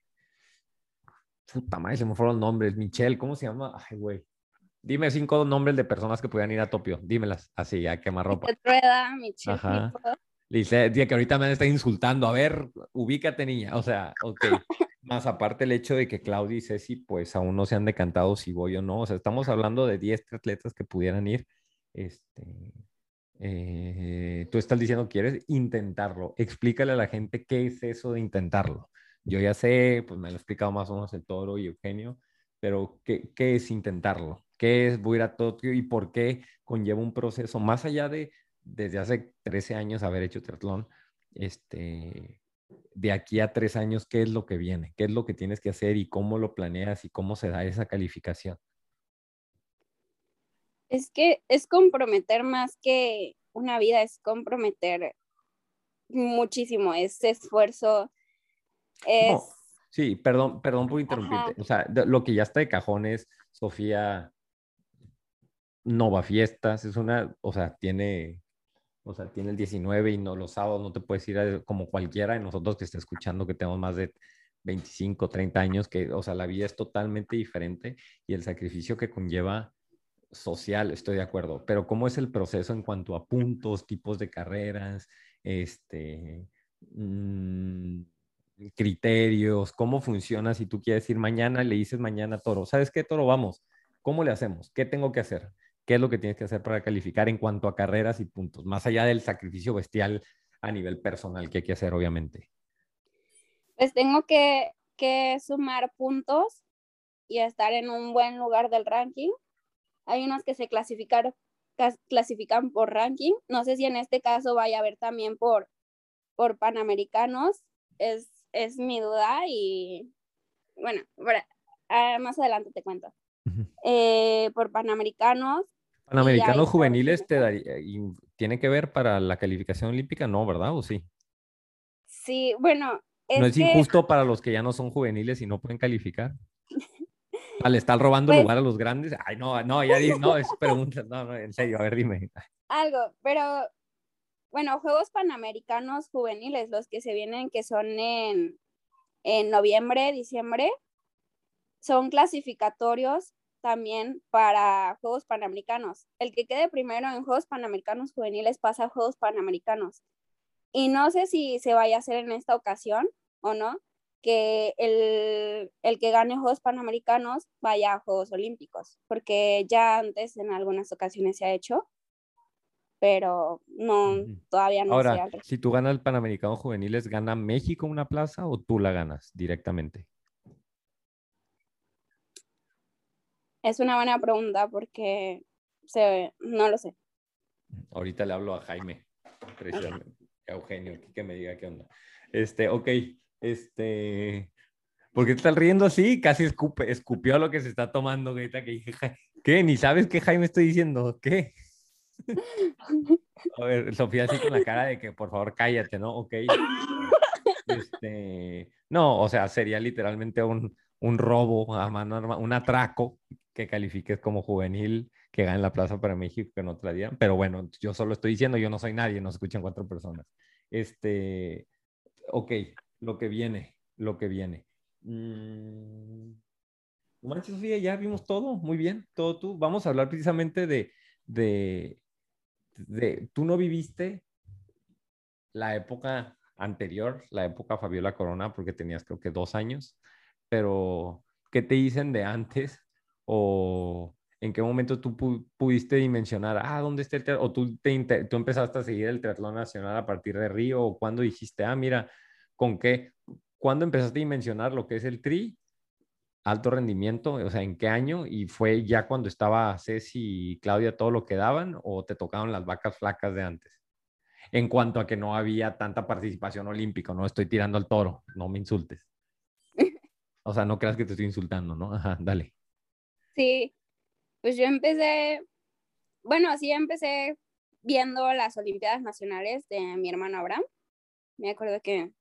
puta madre, se me fueron los nombres, Michelle, ¿cómo se llama? Ay, güey. Dime cinco nombres de personas que pudieran ir a Tokio, dímelas, así, a quemarropa. Rueda, Michelle Ajá. Dice que ahorita me está insultando. A ver, ubícate, niña. O sea, ok. Más aparte el hecho de que Claudia y Ceci, pues aún no se han decantado si voy o no. O sea, estamos hablando de 10 atletas que pudieran ir. Este, eh, tú estás diciendo quieres intentarlo. Explícale a la gente qué es eso de intentarlo. Yo ya sé, pues me lo ha explicado más o menos el toro y Eugenio, pero ¿qué, qué es intentarlo? ¿Qué es voy a ir a Tokio y por qué conlleva un proceso más allá de desde hace 13 años haber hecho triatlón? Este, de aquí a tres años, ¿qué es lo que viene? ¿Qué es lo que tienes que hacer y cómo lo planeas y cómo se da esa calificación? Es que es comprometer más que una vida, es comprometer muchísimo, es esfuerzo, es... No, sí, perdón, perdón por interrumpirte. Ajá. O sea, lo que ya está de cajón es Sofía no va a fiestas, es una, o sea, tiene, o sea, tiene el 19 y no los sábados no te puedes ir a- como cualquiera de nosotros que esté escuchando que tenemos más de 25, 30 años, que, o sea, la vida es totalmente diferente y el sacrificio que conlleva social, estoy de acuerdo, pero ¿cómo es el proceso en cuanto a puntos, tipos de carreras, este, mm, criterios, cómo funciona si tú quieres ir mañana, le dices mañana a Toro, ¿sabes qué, Toro? Vamos, ¿cómo le hacemos? ¿Qué tengo que hacer? ¿Qué es lo que tienes que hacer para calificar en cuanto a carreras y puntos? Más allá del sacrificio bestial a nivel personal que hay que hacer, obviamente. pues tengo que, que sumar puntos y estar en un buen lugar del ranking. Hay unos que se clasificar, clasifican por ranking. No sé si en este caso vaya a haber también por, por panamericanos. Es, es mi duda y bueno, ah, más adelante te cuento. Eh, por panamericanos, Panamericanos juveniles te daría, y ¿tiene que ver para la calificación olímpica? No, ¿verdad? ¿O sí? sí, bueno, es ¿No es que injusto para los que ya no son juveniles y no pueden calificar? ¿Al estar robando Pues- lugar a los grandes? Ay, no, no, ya di, no, es pregunta, no, no, en serio, a ver, dime. algo, pero bueno, Juegos Panamericanos juveniles, los que se vienen, que son en, en noviembre, diciembre, son clasificatorios también para Juegos Panamericanos. El que quede primero en Juegos Panamericanos juveniles pasa a Juegos Panamericanos. Y no sé si se vaya a hacer en esta ocasión o no, que el, el que gane Juegos Panamericanos vaya a Juegos Olímpicos, porque ya antes en algunas ocasiones se ha hecho, pero no, todavía no Ahora, si tú ganas el Panamericano Juveniles, ¿gana México una plaza o tú la ganas directamente? Es una buena pregunta porque se, no lo sé. Ahorita le hablo a Jaime, precisamente, a Eugenio, que me diga qué onda. Este, ok, este, ¿por qué te estás riendo así? Casi escupe, escupió lo que se está tomando ahorita que dije, "Ja- ¿qué? ¿Ni sabes qué Jaime estoy diciendo? ¿Qué? A ver, Sofía así con la cara de que por favor cállate, ¿no? Ok. Este, no, o sea, sería literalmente un, un robo a mano armada, un atraco que califiques como juvenil que gane la plaza para México que no te la. Pero bueno, yo solo estoy diciendo, yo no soy nadie, nos escuchan cuatro personas. Este, ok, lo que viene, lo que viene. Mm, Sofía, ya vimos todo, muy bien, todo tú. Vamos a hablar precisamente de, de, tú no viviste la época anterior, la época Fabiola Corona, porque tenías creo que dos años, pero ¿qué te dicen de antes? ¿O en qué momento tú pu- pudiste dimensionar, ah, ¿dónde está el triatlón? ¿O tú, te tú empezaste a seguir el triatlón nacional a partir de Río? ¿O cuándo dijiste, ah, mira, ¿con qué? ¿Cuándo empezaste a dimensionar lo que es el tri? Alto rendimiento, o sea, ¿en qué año? ¿Y fue ya cuando estaba Ceci y Claudia todo lo que daban? ¿O te tocaron las vacas flacas de antes? en cuanto a que no había tanta participación olímpica, no estoy tirando al toro, no me insultes. O sea, no creas que te estoy insultando, ¿no? Ajá, dale. Sí, pues yo empecé, bueno, sí empecé viendo las Olimpiadas Nacionales de mi hermano Abraham. Me acuerdo que,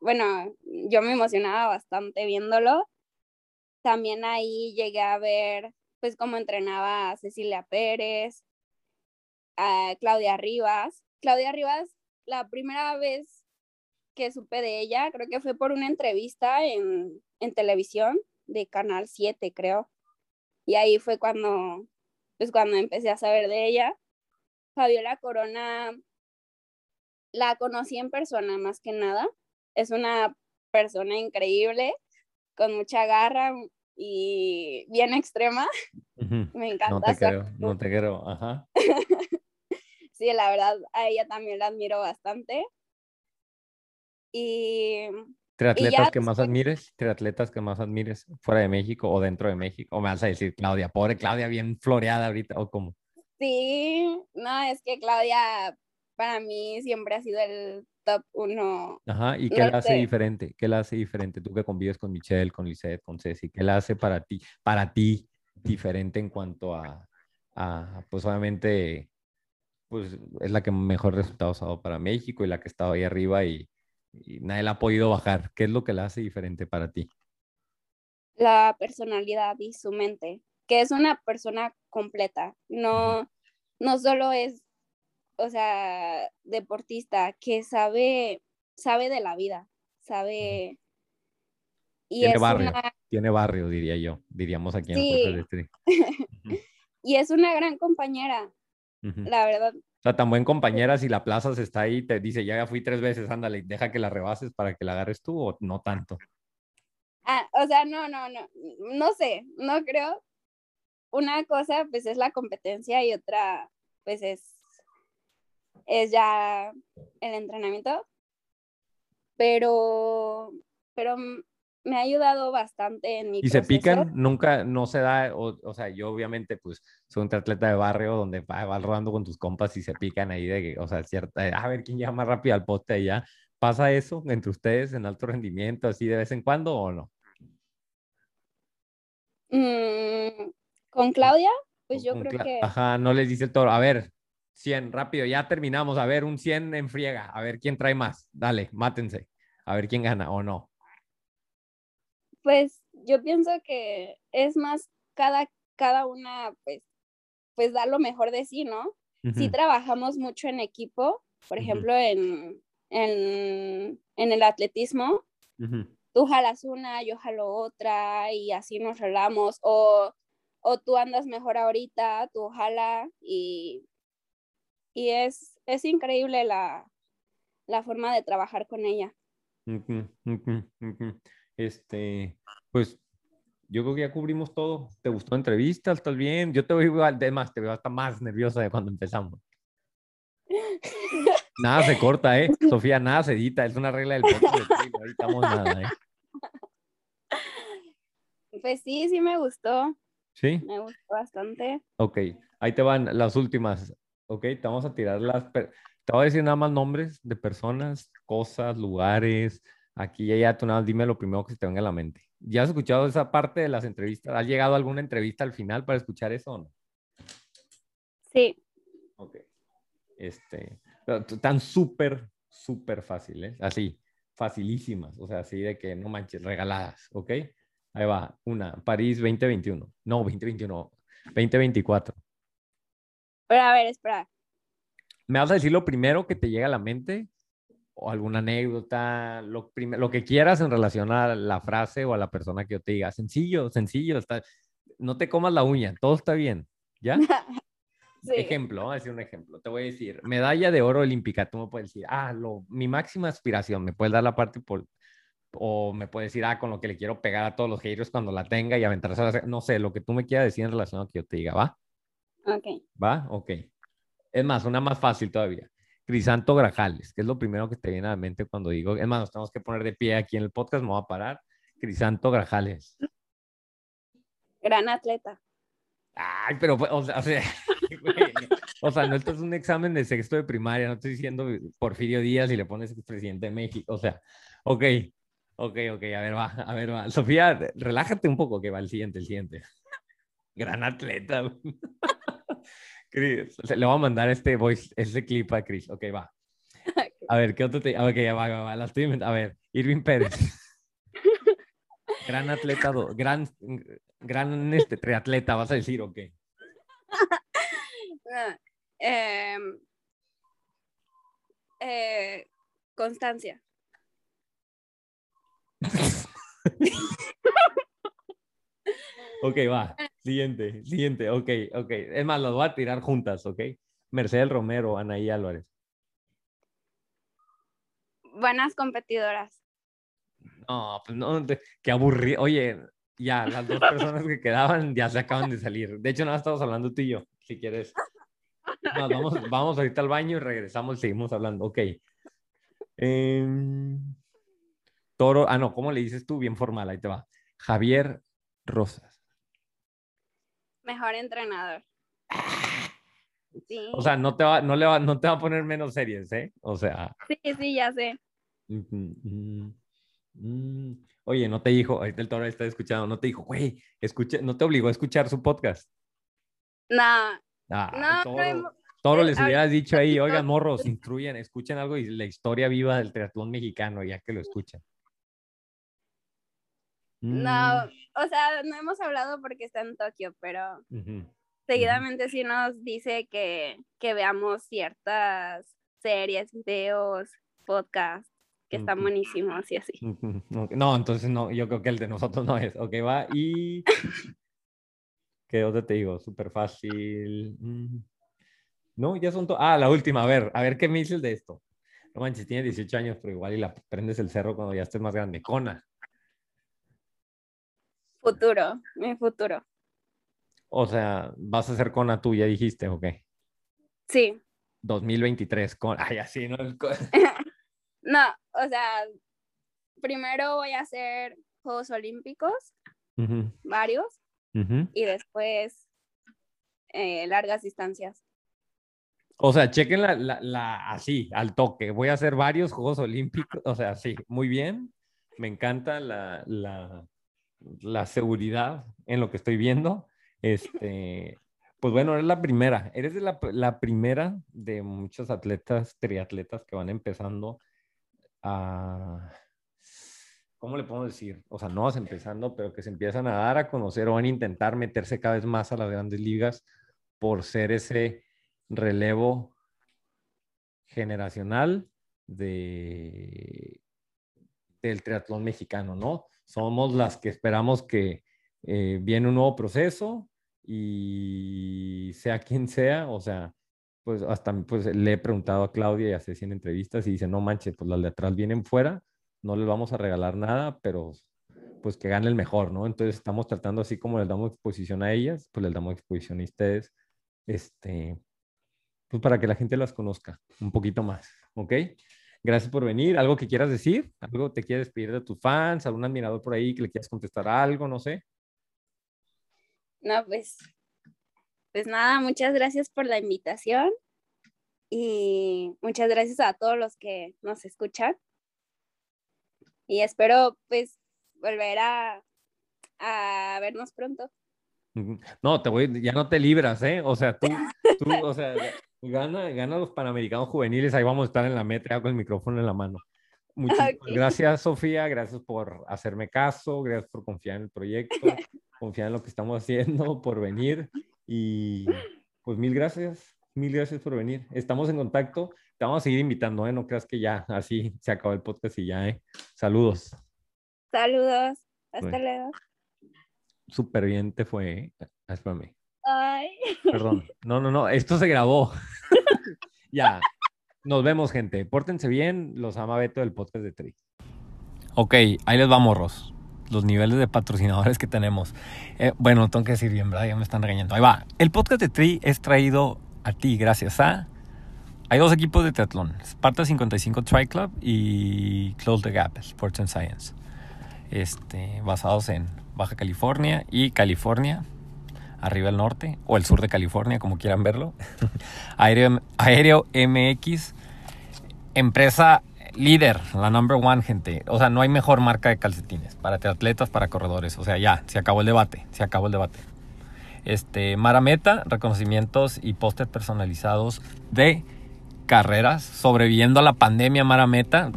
bueno, yo me emocionaba bastante viéndolo. También ahí llegué a ver, pues, cómo entrenaba a Cecilia Pérez, a Claudia Rivas. Claudia Rivas, la primera vez que supe de ella, creo que fue por una entrevista en, en televisión de Canal 7, creo. Y ahí fue cuando, pues cuando empecé a saber de ella. Fabiola Corona la conocí en persona más que nada. Es una persona increíble, con mucha garra y bien extrema. Me encanta. No te creo, actitud. no te creo, ajá. Sí, la verdad, a ella también la admiro bastante. Y ¿Triatletas ya que más admires? ¿Triatletas que más admires fuera de México o dentro de México? ¿O me vas a decir Claudia? Pobre Claudia, bien floreada ahorita, ¿o cómo? Sí, no, es que Claudia para mí siempre ha sido el top uno. Ajá, ¿y qué No la hace sé. diferente? ¿Qué la hace diferente? Tú que convives con Michelle, con Lisette, con Ceci, ¿qué la hace para ti, para ti diferente en cuanto a, a, pues obviamente, pues es la que mejor resultados ha dado para México y la que ha estado ahí arriba y, y nadie la ha podido bajar. ¿Qué es lo que la hace diferente para ti? la personalidad y su mente, que es una persona completa, no, no solo es, o sea, deportista, que sabe, sabe de la vida, sabe... Y Tiene es, barrio. una, Tiene barrio, diría yo, diríamos aquí en Sí. Jorge de y es una gran compañera, la verdad. O sea, tan buen compañera si la plaza se está ahí, te dice, ya, ya fui tres veces, ándale, deja que la rebases para que la agarres tú o no tanto. Ah, o sea, no, no, no, no sé, no creo. Una cosa, pues, es la competencia y otra, pues, es, es ya el entrenamiento. Pero, pero me ha ayudado bastante en mi Y se proceso. pican, nunca, no se da, o, o sea, yo obviamente pues soy un atleta de barrio donde va- vas rodando con tus compas y se pican ahí de que, o sea, cierta, a ver quién llega más rápido al poste allá. ¿Pasa eso entre ustedes en alto rendimiento así de vez en cuando o no? Mm, con Claudia, pues yo Con creo cla- que Ajá, no les dice el toro, a ver, 100, rápido, ya terminamos, a ver, un 100 en friega, a ver quién trae más, dale, mátense, a ver quién gana o no. pues yo pienso que es más cada, cada una, pues, pues da lo mejor de sí, ¿no? sí Ujú, trabajamos mucho en equipo, por ejemplo, en, en, en el atletismo, tú jalas una, yo jalo otra y así nos rolamos, o, o tú andas mejor ahorita, tú jala y, y es, es increíble la, la forma de trabajar con ella. Este, pues yo creo que ya cubrimos todo. ¿Te gustó la entrevista? ¿Estás bien? Yo te veo igual, además te veo hasta más nerviosa de cuando empezamos. Nada se corta, ¿eh? Sofía, nada se edita, es una regla del podcast editamos nada, ¿eh? Pues sí, sí me gustó, ¿Sí? me gustó bastante. Ok, ahí te van las últimas. Ok, te vamos a tirar las. Te voy a decir nada más nombres de personas, cosas, lugares. Aquí y allá, tú nada más dime lo primero que se te venga a la mente. ¿Ya has escuchado esa parte de las entrevistas? ¿Has llegado a alguna entrevista al final para escuchar eso o no? Sí, Ok. Este, tan súper, súper fáciles, así, facilísimas, o sea, así de que no manches, regaladas, ¿ok? Ahí va, una, París 2021, no, 2021, 2024. Pero a ver, espera. ¿Me vas a decir lo primero que te llega a la mente? ¿O alguna anécdota? Lo, lo que quieras en relación a la frase o a la persona que yo te diga. Sencillo, sencillo. Está... No te comas la uña, todo está bien. ¿Ya? Sí. Ejemplo, vamos a decir un ejemplo. Te voy a decir, medalla de oro olímpica. Tú me puedes decir, ah, lo, mi máxima aspiración. Me puedes dar la parte por... O me puedes decir, ah, con lo que le quiero pegar a todos los haters cuando la tenga y aventarse a la... No sé, lo que tú me quieras decir en relación a lo que yo te diga, ¿va? Ok. ¿Va? Ok. Es más, una más fácil todavía. Crisanto Grajales, que es lo primero que te viene a la mente cuando digo, es más, nos tenemos que poner de pie aquí en el podcast, me voy a parar. Crisanto Grajales. Gran atleta. Ay, pero, o sea, o sea, güey, o sea, no esto es un examen de sexto de primaria, no estoy diciendo Porfirio Díaz y le pones presidente de México, o sea, ok, ok, ok, a ver, va, a ver, va. Sofía, relájate un poco, que va el siguiente, el siguiente. Gran atleta. Cris, le voy a mandar este voice, este clip a Chris, ok, va. A ver, ¿qué otro te... Ok, ya va, va, va, la estoy inventando. A ver, Irving Pérez. Gran atleta, do- gran, gran este, triatleta, vas a decir, ok. Ah, em, eh, Constancia. Ok, va. Siguiente, siguiente, ok, ok. Es más, las voy a tirar juntas, ok. Mercedes Romero, Anaí Álvarez. Buenas competidoras. No, pues no, qué aburrido. Oye, ya, las dos personas que quedaban ya se acaban de salir. De hecho, nada, estamos hablando tú y yo, si quieres. Nos vamos, vamos ahorita al baño y regresamos y seguimos hablando. Ok. Em, Toro, ah, no, ¿cómo le dices tú? Bien formal, ahí te va. Javier Rosas. Mejor entrenador. Sí. O sea, no te va, no le va, no te va a poner menos series, ¿eh? O sea. sí, sí, ya sé. mm, mm. Oye, no te dijo, ahorita el toro está escuchando, no te dijo, güey, escucha, no te obligó a escuchar su podcast. No, Ah, no, toro, toro eh, les hubieras dicho ahí, oigan, morros, instruyan, escuchen algo y la historia viva del triatlón mexicano, ya que lo escuchan. No, o sea, no hemos hablado porque está en Tokio, pero Mm, seguidamente sí nos dice que, que veamos ciertas series, videos, podcasts, que están buenísimos y así. No, entonces no, yo creo que el de nosotros no es. Ok, va y. ¿Qué otra te digo? Súper fácil. Mm. No, ya son todas. Ah, la última, a ver, a ver qué me dices de esto. No manches, tienes 18 años, pero igual y la prendes el cerro cuando ya estés más grande. Cona. Futuro, mi futuro. O sea, vas a ser Cona tú, ya dijiste, ok. Sí, 2023, con. Ay, así, ¿no? No, o sea, primero voy a hacer Juegos Olímpicos, varios, y después eh, largas distancias. O sea, chequen la, la, la- así, al toque. Voy a hacer varios Juegos Olímpicos. O sea, sí, muy bien. Me encanta la, la, la seguridad en lo que estoy viendo. Este, pues bueno, eres la primera. Eres de la, la primera de muchos atletas, triatletas que van empezando a... ¿Cómo le podemos decir? O sea, no vas empezando, pero que se empiezan a dar a conocer o van a intentar meterse cada vez más a las grandes ligas por ser ese relevo generacional de, del triatlón mexicano, ¿no? Somos las que esperamos que eh, viene un nuevo proceso y sea quien sea, o sea, pues hasta pues, le he preguntado a Claudia y Ceci en entrevistas y dice, no manches, pues las de atrás vienen fuera, no les vamos a regalar nada, pero pues que gane el mejor, ¿no? Entonces estamos tratando así como les damos exposición a ellas, pues les damos exposición a ustedes, este, pues para que la gente las conozca un poquito más, ¿ok? Gracias por venir. ¿Algo que quieras decir? ¿Algo te quieres despedir de tus fans? ¿Algún admirador por ahí que le quieras contestar algo? No sé. No, pues, pues nada, muchas gracias por la invitación y muchas gracias a todos los que nos escuchan. Y espero pues volver a, a vernos pronto. No, te voy, ya no te libras, ¿eh? O sea, tú, tú, o sea, gana, gana los Panamericanos juveniles, ahí vamos a estar en la meta con el micrófono en la mano. Muchísimas gracias, Sofía, gracias por hacerme caso, gracias por confiar en el proyecto, confiar en lo que estamos haciendo, por venir y pues mil gracias, mil gracias por venir. Estamos en contacto, te vamos a seguir invitando, ¿eh? No creas que ya así se acabó el podcast y ya, ¿eh? Saludos. Saludos, hasta Bueno. luego. Súper bien te fue, ¿eh? Ah, Espérame. Ay. Perdón. No, no, no. Esto se grabó. ya. Nos vemos, gente. Pórtense bien. Los ama Beto del podcast de Tri. Ok, ahí les va, morros. Los niveles de patrocinadores que tenemos. Eh, bueno, tengo que decir bien, ¿verdad? Ya me están regañando. Ahí va. El podcast de Tri es traído a ti gracias a... Hay dos equipos de triatlón. Sparta 55 Tri Club y Close the Gap, Sports and Science. Este, basados en Baja California y California arriba al norte o el sur de California, como quieran verlo. Aéreo, Aéreo MX, empresa líder, la number one, gente. O sea, no hay mejor marca de calcetines para triatletas, para corredores. O sea, ya, se acabó el debate, se acabó el debate. Este, Marameta, reconocimientos y pósters personalizados de carreras, sobreviviendo a la pandemia Marameta,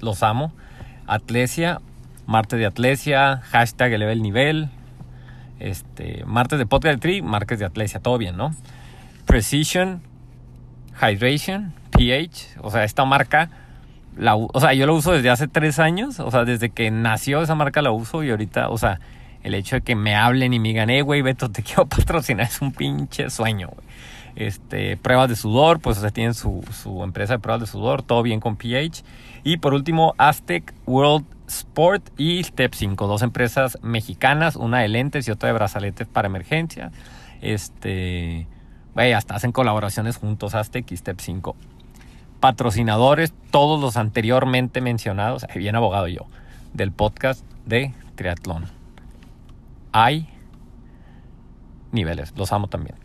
los amo. Atlesia, martes de Atlesia, hashtag eleva el nivel, este, martes de podcast de Tri, martes de Atlesia, todo bien, ¿no? Precision, Hydration, pH, o sea, esta marca, la, o sea, yo la uso desde hace tres años, o sea, desde que nació esa marca la uso y ahorita, o sea, el hecho de que me hablen y me digan, eh, güey, Beto, te quiero patrocinar, es un pinche sueño, güey. Este, pruebas de sudor, pues, o sea, tienen su, su empresa de pruebas de sudor, todo bien con pH. Y por último, Aztec World Sport y Step 5, dos empresas mexicanas, una de lentes y otra de brazaletes para emergencia. Este, güey, hasta hacen colaboraciones juntos, Aztec y Step 5. Patrocinadores, todos los anteriormente mencionados, bien abogado yo, del podcast de triatlón. Hay niveles, los amo también.